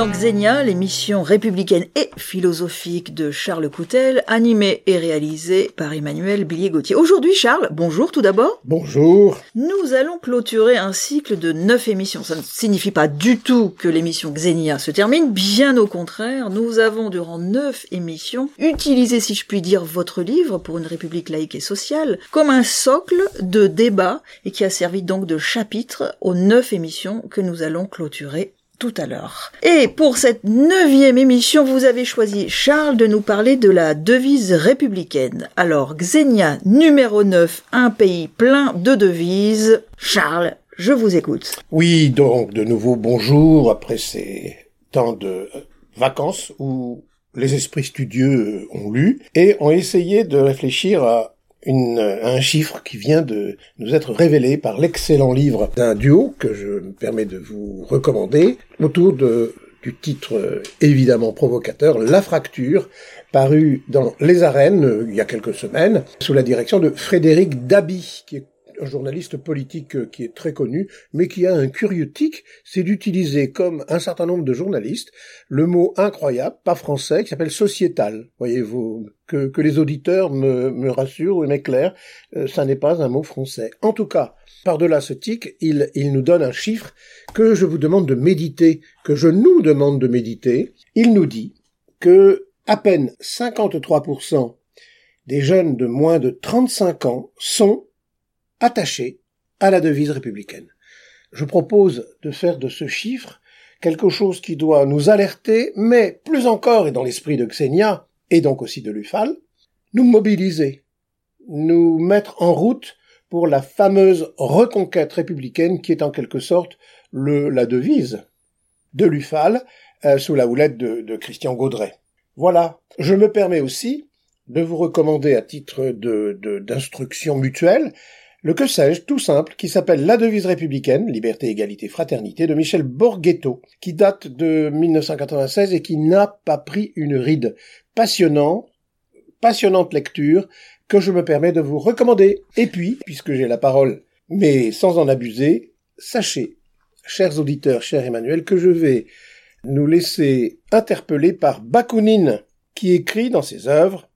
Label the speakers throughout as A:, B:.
A: dans Xenia, l'émission républicaine et philosophique de Charles Coutel, animée et réalisée par Emmanuel Billier-Gauthier. Aujourd'hui, Charles, bonjour tout d'abord.
B: Bonjour.
A: Nous allons clôturer un cycle de neuf émissions. Ça ne signifie pas du tout que l'émission Xenia se termine, bien au contraire, nous avons durant neuf émissions utilisé, si je puis dire, votre livre pour une république laïque et sociale comme un socle de débat et qui a servi donc de chapitre aux neuf émissions que nous allons clôturer tout à l'heure. Et pour cette neuvième émission, vous avez choisi, Charles, de nous parler de la devise républicaine. Alors, Xenia, numéro 9, un pays plein de devises. Charles, je vous écoute.
B: Oui, donc, de nouveau, bonjour, après ces temps de vacances où les esprits studieux ont lu et ont essayé de réfléchir à une, un chiffre qui vient de nous être révélé par l'excellent livre d'un duo que je me permets de vous recommander autour de, du titre euh, évidemment provocateur La fracture, paru dans Les Arènes euh, il y a quelques semaines sous la direction de Frédéric Dabi qui est un journaliste politique euh, qui est très connu, mais qui a un curieux tic, c'est d'utiliser, comme un certain nombre de journalistes, le mot incroyable, pas français, qui s'appelle sociétal. Voyez-vous, que, que les auditeurs me, me rassurent ou m'éclairent, euh, ça n'est pas un mot français. En tout cas, par-delà ce tic, il, il nous donne un chiffre que je vous demande de méditer, que je nous demande de méditer. Il nous dit que à peine 53% des jeunes de moins de 35 ans sont attaché à la devise républicaine. Je propose de faire de ce chiffre quelque chose qui doit nous alerter, mais plus encore, et dans l'esprit de Xenia, et donc aussi de l'UFAL, nous mobiliser, nous mettre en route pour la fameuse reconquête républicaine qui est en quelque sorte le, la devise de l'UFAL euh, sous la houlette de, de Christian Gaudret. Voilà. Je me permets aussi de vous recommander à titre d'instruction de, mutuelle le que sais-je tout simple qui s'appelle La devise républicaine, liberté, égalité, fraternité de Michel Borghetto, qui date de 1996 et qui n'a pas pris une ride. Passionnant, passionnante lecture que je me permets de vous recommander. Et puis, puisque j'ai la parole, mais sans en abuser, sachez, chers auditeurs, cher Emmanuel, que je vais nous laisser interpeller par Bakounine, qui écrit dans ses œuvres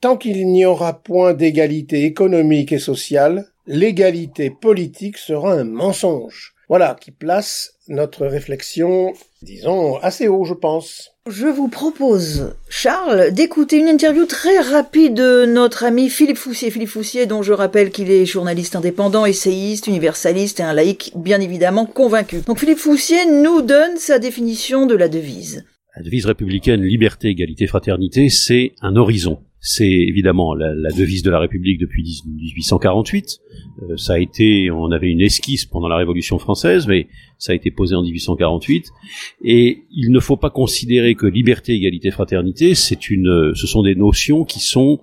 B: Tant qu'il n'y aura point d'égalité économique et sociale, l'égalité politique sera un mensonge. Voilà, qui place notre réflexion, disons, assez haut, je pense.
A: Je vous propose, Charles, d'écouter une interview très rapide de notre ami Philippe Foussier. Philippe Foussier, dont je rappelle qu'il est journaliste indépendant, essayiste, universaliste et un laïc bien évidemment convaincu. Donc Philippe Foussier nous donne sa définition de la devise.
C: La devise républicaine liberté, égalité, fraternité, c'est un horizon c'est évidemment la, la, devise de la République depuis 1848. Euh, ça a été, on avait une esquisse pendant la Révolution française, mais ça a été posé en 1848. Et il ne faut pas considérer que liberté, égalité, fraternité, c'est une, ce sont des notions qui sont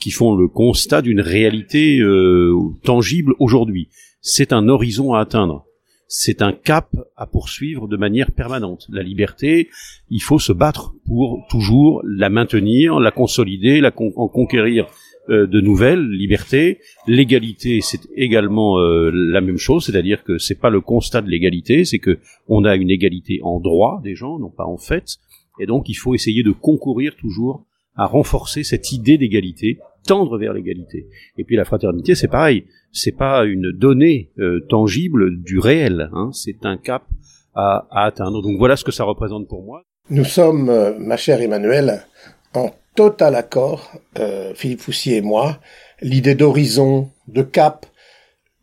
C: qui font le constat d'une réalité euh, tangible aujourd'hui. C'est un horizon à atteindre c'est un cap à poursuivre de manière permanente. La liberté, il faut se battre pour toujours la maintenir, la consolider, la en conquérir euh, de nouvelles libertés. L'égalité, c'est également euh, la même chose, c'est-à-dire que c'est pas le constat de l'égalité, c'est que on a une égalité en droit des gens, non pas en fait, et donc il faut essayer de concourir toujours à renforcer cette idée d'égalité, tendre vers l'égalité. Et puis la fraternité, c'est pareil c'est pas une donnée euh, tangible du réel, hein, c'est un cap à, atteindre. Donc voilà ce que ça représente pour moi.
B: Nous sommes, euh, ma chère Emmanuel, en total accord, euh, Philippe Foussier et moi, l'idée d'horizon, de cap.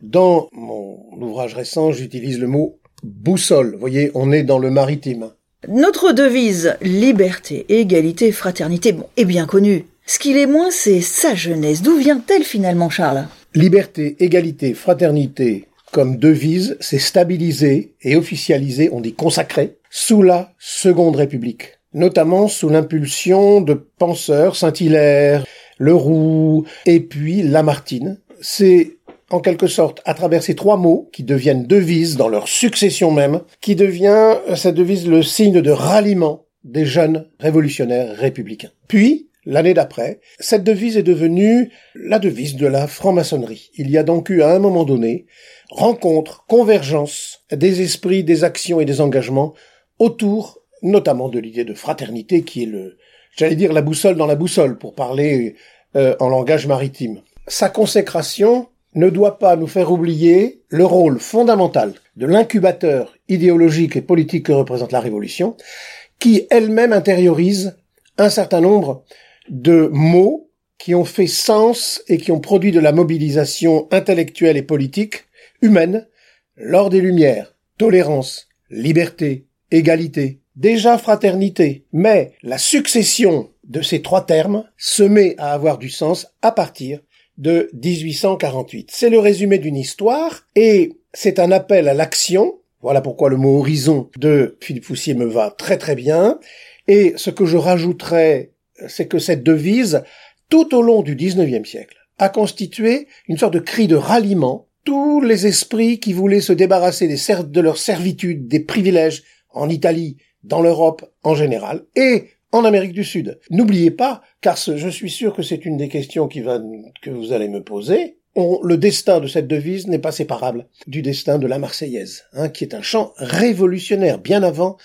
B: Dans mon ouvrage récent, j'utilise le mot boussole. Vous voyez, on est dans le maritime.
A: Notre devise liberté, égalité, fraternité, bon, est bien connue. Ce qu'il est moins, c'est sa jeunesse. D'où vient-elle finalement, Charles?
B: Liberté, égalité, fraternité comme devise s'est stabilisée et officialisée, on dit consacrée, sous la Seconde République, notamment sous l'impulsion de penseurs Saint-Hilaire, Leroux et puis Lamartine. C'est en quelque sorte à travers ces trois mots qui deviennent devises dans leur succession même, qui devient cette devise le signe de ralliement des jeunes révolutionnaires républicains. Puis, L'année d'après, cette devise est devenue la devise de la franc-maçonnerie. Il y a donc eu à un moment donné rencontre, convergence des esprits, des actions et des engagements autour notamment de l'idée de fraternité qui est le, j'allais dire la boussole dans la boussole pour parler euh, en langage maritime. Sa consécration ne doit pas nous faire oublier le rôle fondamental de l'incubateur idéologique et politique que représente la Révolution, qui elle-même intériorise un certain nombre de mots qui ont fait sens et qui ont produit de la mobilisation intellectuelle et politique humaine lors des Lumières, tolérance, liberté, égalité, déjà fraternité, mais la succession de ces trois termes se met à avoir du sens à partir de 1848. C'est le résumé d'une histoire et c'est un appel à l'action. Voilà pourquoi le mot horizon de Philippe Foussier me va très très bien. Et ce que je rajouterais, c'est que cette devise, tout au long du 19e siècle, a constitué une sorte de cri de ralliement. Tous les esprits qui voulaient se débarrasser de leur servitude, des privilèges en Italie, dans l'Europe en général, et en Amérique du Sud. N'oubliez pas, car je suis sûr que c'est une des questions que vous allez me poser, le destin de cette devise n'est pas séparable du destin de la Marseillaise, hein, qui est un chant révolutionnaire bien avant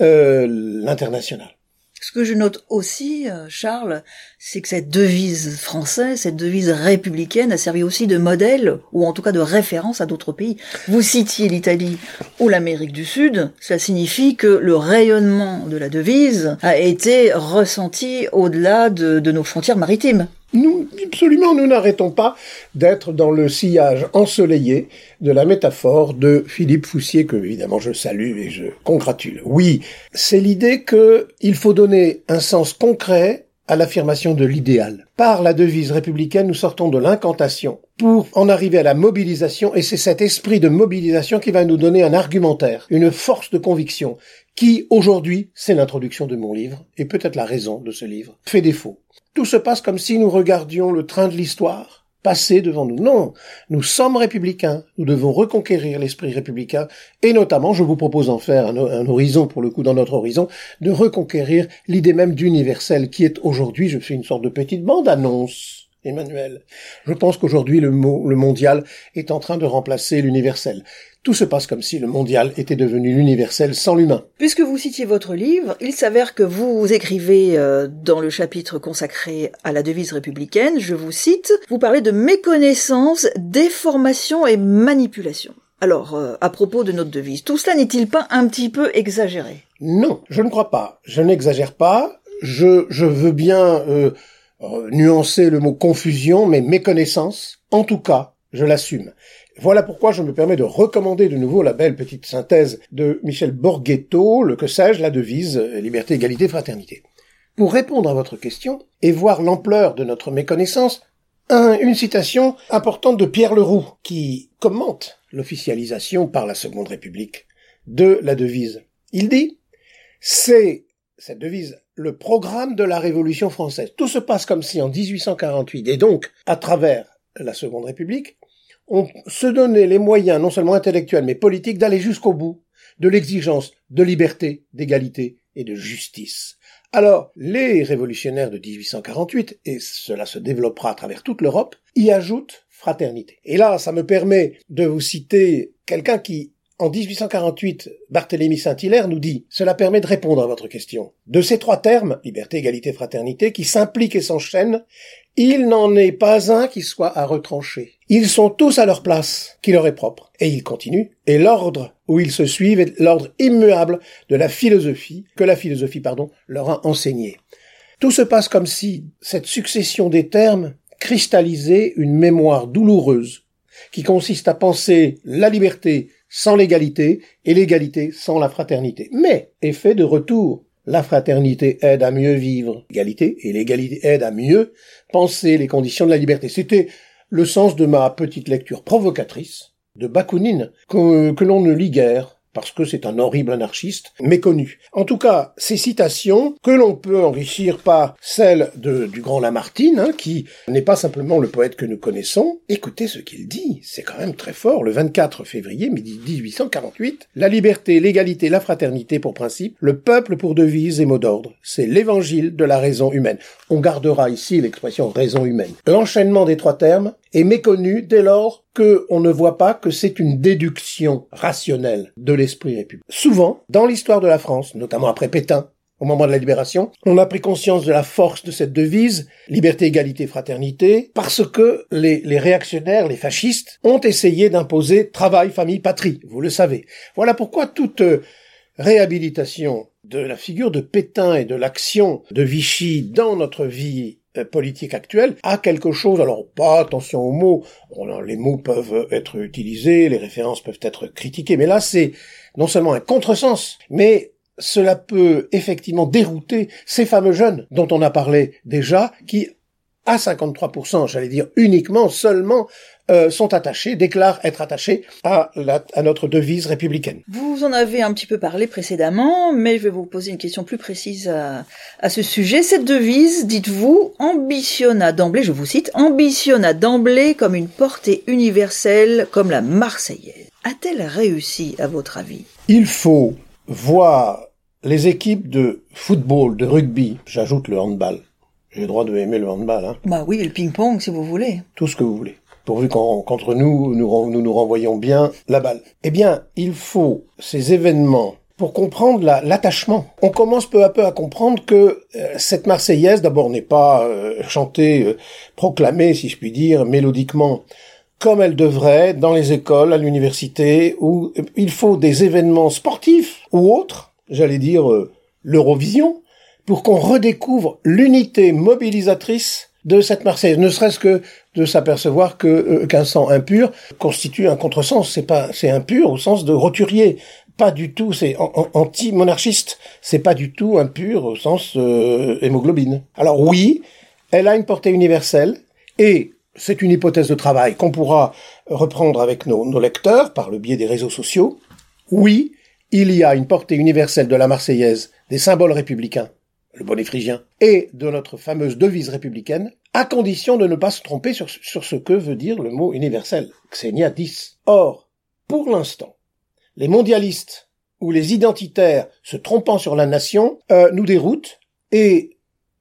B: euh, l'international.
A: Ce que je note aussi, euh, Charles, c'est que cette devise française, cette devise républicaine a servi aussi de modèle, ou en tout cas de référence à d'autres pays. Vous citiez l'Italie ou l'Amérique du Sud, cela signifie que le rayonnement de la devise a été ressenti au-delà de, de nos frontières maritimes.
B: Nous, absolument, nous n'arrêtons pas d'être dans le sillage ensoleillé de la métaphore de Philippe Foussier, que évidemment je salue et je congratule. Oui, c'est l'idée qu'il faut donner un sens concret à l'affirmation de l'idéal. Par la devise républicaine, nous sortons de l'incantation pour en arriver à la mobilisation, et c'est cet esprit de mobilisation qui va nous donner un argumentaire, une force de conviction, qui aujourd'hui, c'est l'introduction de mon livre, et peut-être la raison de ce livre, fait défaut. Tout se passe comme si nous regardions le train de l'histoire passer devant nous. Non, nous sommes républicains, nous devons reconquérir l'esprit républicain, et notamment, je vous propose d'en faire un, un, horizon, pour le coup, dans notre horizon, de reconquérir l'idée même d'universel, qui est aujourd'hui, je fais une sorte de petite bande-annonce Emmanuel. Je pense qu'aujourd'hui le, le mondial est en train de remplacer l'universel. Tout se passe comme si le mondial était devenu l'universel sans l'humain.
A: Puisque vous citiez votre livre, il s'avère que vous écrivez euh, dans le chapitre consacré à la devise républicaine, je vous cite, vous parlez de méconnaissance, déformation et manipulation. Alors, euh, à propos de notre devise, tout cela n'est-il pas un petit peu exagéré?
B: Non, je ne crois pas. Je n'exagère pas. Je, je veux bien euh, nuancer le mot confusion, mais méconnaissance, en tout cas, je l'assume. Voilà pourquoi je me permets de recommander de nouveau la belle petite synthèse de Michel Borghetto, le que sais-je, la devise euh, liberté, égalité, fraternité. Pour répondre à votre question et voir l'ampleur de notre méconnaissance, une citation importante de Pierre Leroux qui commente l'officialisation par la Seconde République de la devise. Il dit, c'est cette devise le programme de la Révolution française. Tout se passe comme si en 1848, et donc à travers la Seconde République, on se donnait les moyens, non seulement intellectuels, mais politiques, d'aller jusqu'au bout de l'exigence de liberté, d'égalité et de justice. Alors, les révolutionnaires de 1848, et cela se développera à travers toute l'Europe, y ajoutent fraternité. Et là, ça me permet de vous citer quelqu'un qui en 1848, Barthélemy Saint-Hilaire nous dit Cela permet de répondre à votre question. De ces trois termes, liberté, égalité, fraternité, qui s'impliquent et s'enchaînent, il n'en est pas un qui soit à retrancher. Ils sont tous à leur place, qui leur est propre. Et il continue. Et l'ordre où ils se suivent est l'ordre immuable de la philosophie, que la philosophie, pardon, leur a enseigné. Tout se passe comme si cette succession des termes cristallisait une mémoire douloureuse qui consiste à penser la liberté sans l'égalité et l'égalité sans la fraternité. Mais, effet de retour, la fraternité aide à mieux vivre l'égalité et l'égalité aide à mieux penser les conditions de la liberté. C'était le sens de ma petite lecture provocatrice de Bakounine que, que l'on ne lit guère parce que c'est un horrible anarchiste méconnu. En tout cas, ces citations, que l'on peut enrichir par celles de, du grand Lamartine, hein, qui n'est pas simplement le poète que nous connaissons, écoutez ce qu'il dit, c'est quand même très fort, le 24 février 1848, la liberté, l'égalité, la fraternité pour principe, le peuple pour devise et mot d'ordre, c'est l'évangile de la raison humaine. On gardera ici l'expression raison humaine. L'enchaînement des trois termes est méconnu dès lors qu'on ne voit pas que c'est une déduction rationnelle de l'esprit républicain. Souvent, dans l'histoire de la France, notamment après Pétain, au moment de la libération, on a pris conscience de la force de cette devise, liberté, égalité, fraternité, parce que les, les réactionnaires, les fascistes, ont essayé d'imposer travail, famille, patrie, vous le savez. Voilà pourquoi toute euh, réhabilitation de la figure de Pétain et de l'action de Vichy dans notre vie politique actuelle a quelque chose, alors pas attention aux mots, les mots peuvent être utilisés, les références peuvent être critiquées, mais là c'est non seulement un contresens, mais cela peut effectivement dérouter ces fameux jeunes dont on a parlé déjà, qui à 53%, j'allais dire uniquement, seulement, euh, sont attachés, déclarent être attachés à, à notre devise républicaine.
A: Vous en avez un petit peu parlé précédemment, mais je vais vous poser une question plus précise à, à ce sujet. Cette devise, dites-vous, ambitionna d'emblée, je vous cite, ambitionna d'emblée comme une portée universelle, comme la Marseillaise. A-t-elle réussi, à votre avis?
B: Il faut voir les équipes de football, de rugby, j'ajoute le handball. J'ai le droit de aimer le handball, hein.
A: Bah oui, le ping-pong, si vous voulez.
B: Tout ce que vous voulez. Pourvu qu'entre nous, nous, nous renvoyons bien la balle. Eh bien, il faut ces événements pour comprendre l'attachement. On commence peu à peu à comprendre que euh, cette Marseillaise, d'abord, n'est pas euh, chantée, euh, proclamée, si je puis dire, mélodiquement, comme elle devrait dans les écoles, à l'université, où il faut des événements sportifs ou autres, j'allais dire l'Eurovision, pour qu'on redécouvre l'unité mobilisatrice de cette Marseillaise, ne serait-ce que de s'apercevoir que euh, qu'un sang impur constitue un contresens. C'est pas, c'est impur au sens de roturier, pas du tout. C'est anti-monarchiste. C'est pas du tout impur au sens euh, hémoglobine. Alors oui, elle a une portée universelle et c'est une hypothèse de travail qu'on pourra reprendre avec nos, nos lecteurs par le biais des réseaux sociaux. Oui, il y a une portée universelle de la Marseillaise, des symboles républicains, le bonnet phrygien, et de notre fameuse devise républicaine, à condition de ne pas se tromper sur, ce que veut dire le mot universel, Xenia 10. Or, pour l'instant, les mondialistes ou les identitaires se trompant sur la nation euh, nous déroutent et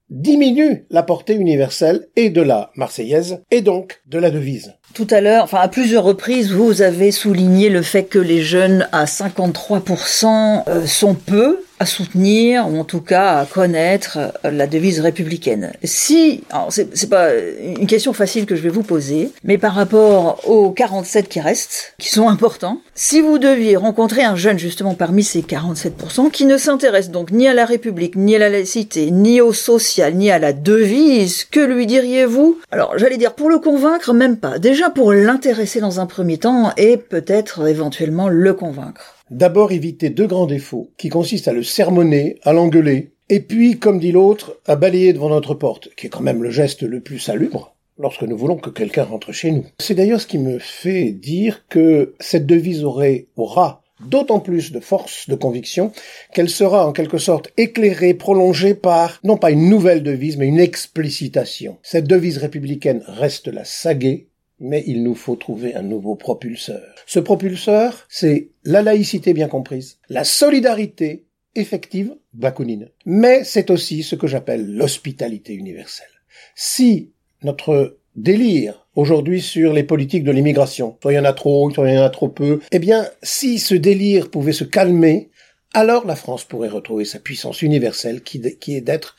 B: diminue la portée universelle et de la Marseillaise et donc de la devise.
A: Tout à l'heure, enfin à plusieurs reprises, vous avez souligné le fait que les jeunes à 53% euh, sont peu à soutenir ou en tout cas à connaître euh, la devise républicaine. Si, c'est pas une question facile que je vais vous poser, mais par rapport aux 47 qui restent, qui sont importants, si vous deviez rencontrer un jeune justement parmi ces 47% qui ne s'intéresse donc ni à la République, ni à la laïcité, ni au social, ni à la devise, que lui diriez-vous? Alors j'allais dire pour le convaincre, même pas. Déjà pour l'intéresser dans un premier temps et peut-être éventuellement le convaincre.
B: D'abord éviter deux grands défauts, qui consistent à le sermonner, à l'engueuler, et puis, comme dit l'autre, à balayer devant notre porte, qui est quand même le geste le plus salubre lorsque nous voulons que quelqu'un rentre chez nous. C'est d'ailleurs ce qui me fait dire que cette devise aurait, aura d'autant plus de force de conviction qu'elle sera en quelque sorte éclairée, prolongée par, non pas une nouvelle devise, mais une explicitation. Cette devise républicaine reste la saguée, mais il nous faut trouver un nouveau propulseur. Ce propulseur, c'est la laïcité bien comprise, la solidarité effective, bakounine, mais c'est aussi ce que j'appelle l'hospitalité universelle. Si notre délire aujourd'hui sur les politiques de l'immigration, soit il y en a trop, soit il y en a trop peu, eh bien, si ce délire pouvait se calmer, alors la France pourrait retrouver sa puissance universelle qui, qui est d'être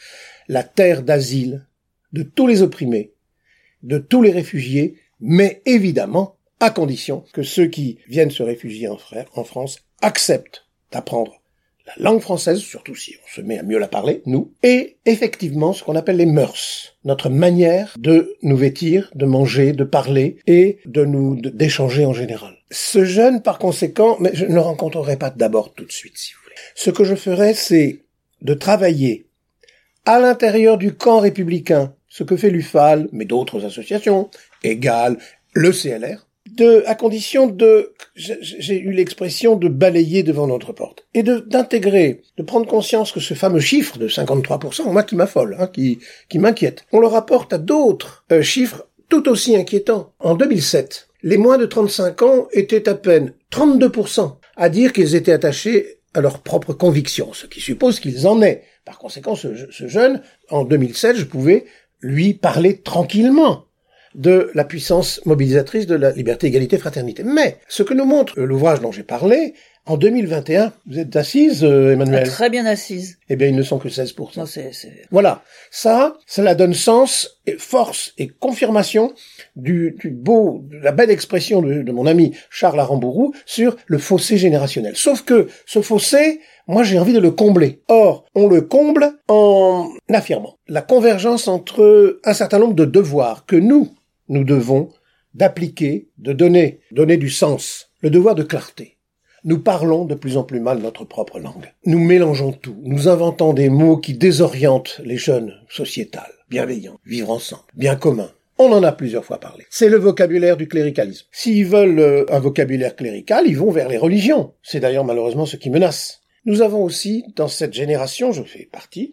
B: la terre d'asile de tous les opprimés, de tous les réfugiés, mais évidemment à condition que ceux qui viennent se réfugier en, France acceptent d'apprendre la langue française, surtout si on se met à mieux la parler, nous, et effectivement ce qu'on appelle les mœurs, notre manière de nous vêtir, de manger, de parler et de nous d'échanger en général. Ce jeune, par conséquent, mais je ne le rencontrerai pas d'abord tout de suite, si vous voulez. Ce que je ferai, c'est de travailler à l'intérieur du camp républicain, ce que fait l'UFAL, mais d'autres associations, égale le CLR, de, à condition de, j'ai eu l'expression de balayer devant notre porte et de d'intégrer, de prendre conscience que ce fameux chiffre de 53%, moi qui m'affole, hein, qui qui m'inquiète, on le rapporte à d'autres euh, chiffres tout aussi inquiétants. En 2007, les moins de 35 ans étaient à peine 32% à dire qu'ils étaient attachés à leurs propres convictions, ce qui suppose qu'ils en aient. Par conséquent, ce, ce jeune, en 2007, je pouvais lui parler tranquillement de la puissance mobilisatrice de la liberté, égalité, fraternité. Mais ce que nous montre l'ouvrage dont j'ai parlé, en 2021, vous êtes assise, euh, Emmanuel
A: ah, Très bien assise.
B: Eh bien, ils ne sont que 16%.
A: Non, c'est,
B: Voilà. Ça, cela donne sens, et force et confirmation du, du beau, de la belle expression de, de mon ami Charles Arambourou sur le fossé générationnel. Sauf que ce fossé, moi j'ai envie de le combler. Or, on le comble en affirmant la convergence entre un certain nombre de devoirs que nous, nous devons d'appliquer, de donner, donner du sens, le devoir de clarté nous parlons de plus en plus mal notre propre langue. Nous mélangeons tout. Nous inventons des mots qui désorientent les jeunes sociétales. Bienveillant, vivre ensemble, bien commun. On en a plusieurs fois parlé. C'est le vocabulaire du cléricalisme. S'ils veulent euh, un vocabulaire clérical, ils vont vers les religions. C'est d'ailleurs malheureusement ce qui menace. Nous avons aussi, dans cette génération, je fais partie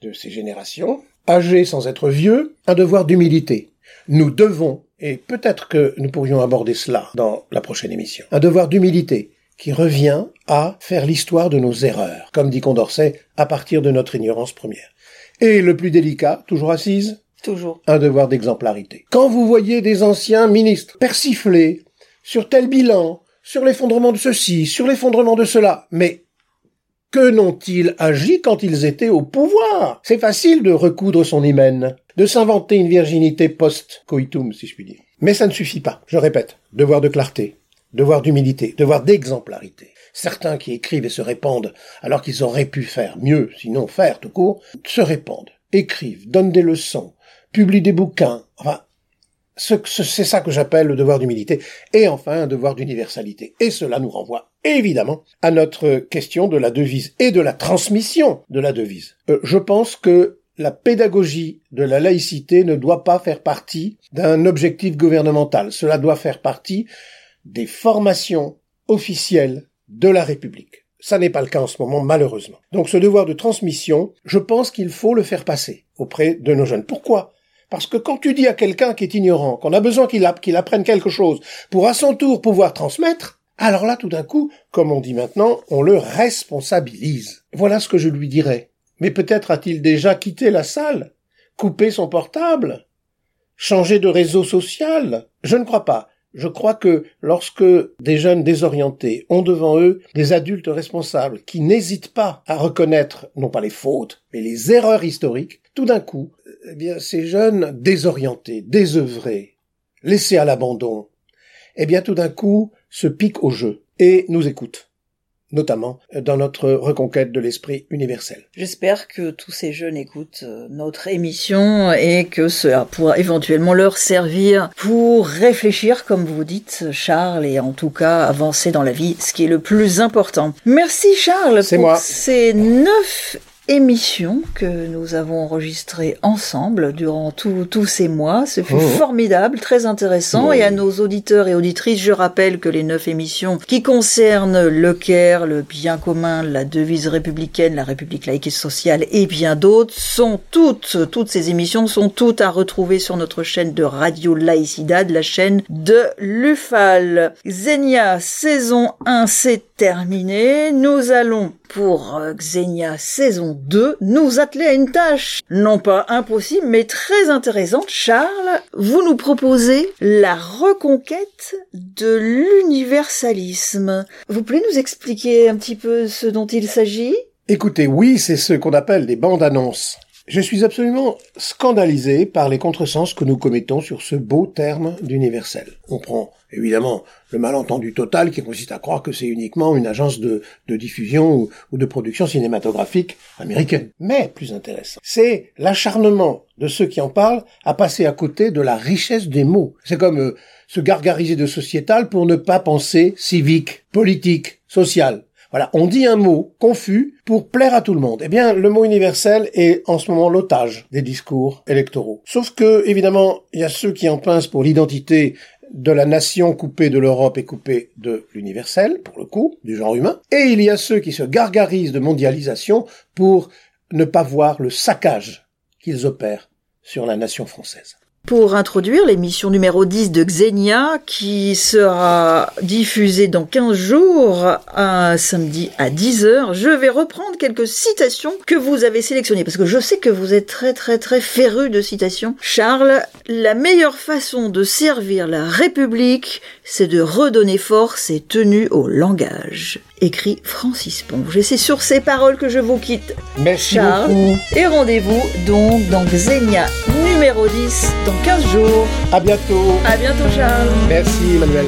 B: de ces générations, âgées sans être vieux, un devoir d'humilité. Nous devons, et peut-être que nous pourrions aborder cela dans la prochaine émission, un devoir d'humilité qui revient à faire l'histoire de nos erreurs, comme dit Condorcet, à partir de notre ignorance première. Et le plus délicat, toujours assise?
A: Toujours.
B: Un devoir d'exemplarité. Quand vous voyez des anciens ministres persifler sur tel bilan, sur l'effondrement de ceci, sur l'effondrement de cela, mais que n'ont-ils agi quand ils étaient au pouvoir? C'est facile de recoudre son hymen, de s'inventer une virginité post-coitum, si je puis dire. Mais ça ne suffit pas, je répète, devoir de clarté, devoir d'humilité, devoir d'exemplarité. Certains qui écrivent et se répandent alors qu'ils auraient pu faire mieux, sinon faire tout court, se répandent, écrivent, donnent des leçons, publient des bouquins, enfin, c'est ça que j'appelle le devoir d'humilité, et enfin un devoir d'universalité. Et cela nous renvoie évidemment à notre question de la devise et de la transmission de la devise. Euh, je pense que la pédagogie de la laïcité ne doit pas faire partie d'un objectif gouvernemental. Cela doit faire partie des formations officielles de la République. Ça n'est pas le cas en ce moment, malheureusement. Donc ce devoir de transmission, je pense qu'il faut le faire passer auprès de nos jeunes. Pourquoi? Parce que quand tu dis à quelqu'un qui est ignorant qu'on a besoin qu'il apprenne quelque chose pour à son tour pouvoir transmettre, alors là, tout d'un coup, comme on dit maintenant, on le responsabilise. Voilà ce que je lui dirais. Mais peut-être a-t-il déjà quitté la salle, coupé son portable, changé de réseau social? Je ne crois pas. Je crois que lorsque des jeunes désorientés ont devant eux des adultes responsables qui n'hésitent pas à reconnaître non pas les fautes, mais les erreurs historiques, tout d'un coup, eh bien, ces jeunes désorientés, désœuvrés, laissés à l'abandon, eh bien, tout d'un coup, se piquent au jeu et nous écoutent notamment dans notre reconquête de l'esprit universel.
A: J'espère que tous ces jeunes écoutent euh, notre émission et que cela pourra éventuellement leur servir pour réfléchir, comme vous dites, Charles, et en tout cas avancer dans la vie, ce qui est le plus important. Merci Charles pour moi. ces neuf émission que nous avons enregistrée ensemble durant tous ces mois. Ce fut oh. formidable, très intéressant. Et à nos auditeurs et auditrices, je rappelle que les neuf émissions qui concernent le Caire, le bien commun, la devise républicaine, la République laïque et sociale et bien d'autres sont toutes, toutes ces émissions sont toutes à retrouver sur notre chaîne de Radio Laïcidad, la chaîne de l'UFAL. Xenia, saison 1, c'est terminé. Nous allons pour euh, Xenia saison 2 nous atteler à une tâche non pas impossible mais très intéressante. Charles, vous nous proposez la reconquête de l'universalisme. Vous pouvez nous expliquer un petit peu ce dont il s'agit?
B: Écoutez, oui, c'est ce qu'on appelle des bandes annonces. Je suis absolument scandalisé par les contresens que nous commettons sur ce beau terme d'universel. On prend évidemment le malentendu total qui consiste à croire que c'est uniquement une agence de, diffusion ou, de production cinématographique américaine. Mais plus intéressant, c'est l'acharnement de ceux qui en parlent à passer à côté de la richesse des mots. C'est comme euh, se gargariser de sociétal pour ne pas penser civique, politique, social. Voilà, on dit un mot confus pour plaire à tout le monde. Eh bien, le mot universel est en ce moment l'otage des discours électoraux. Sauf que, évidemment, il y a ceux qui en pincent pour l'identité de la nation coupée de l'Europe et coupée de l'universel, pour le coup, du genre humain. Et il y a ceux qui se gargarisent de mondialisation pour ne pas voir le saccage qu'ils opèrent sur la nation française.
A: Pour introduire l'émission numéro 10 de Xenia qui sera diffusée dans 15 jours un samedi à 10h. Je vais reprendre quelques citations que vous avez sélectionnées parce que je sais que vous êtes très très très féru de citations. Charles, la meilleure façon de servir la République, c'est de redonner force et tenue au langage. Écrit Francis Ponge. Et c'est sur ces paroles que je vous quitte.
B: Merci
A: Charles.
B: beaucoup.
A: Et rendez-vous donc dans Xenia numéro 10 dans 15 jours.
B: À bientôt.
A: À bientôt Charles.
B: Merci, Manuel.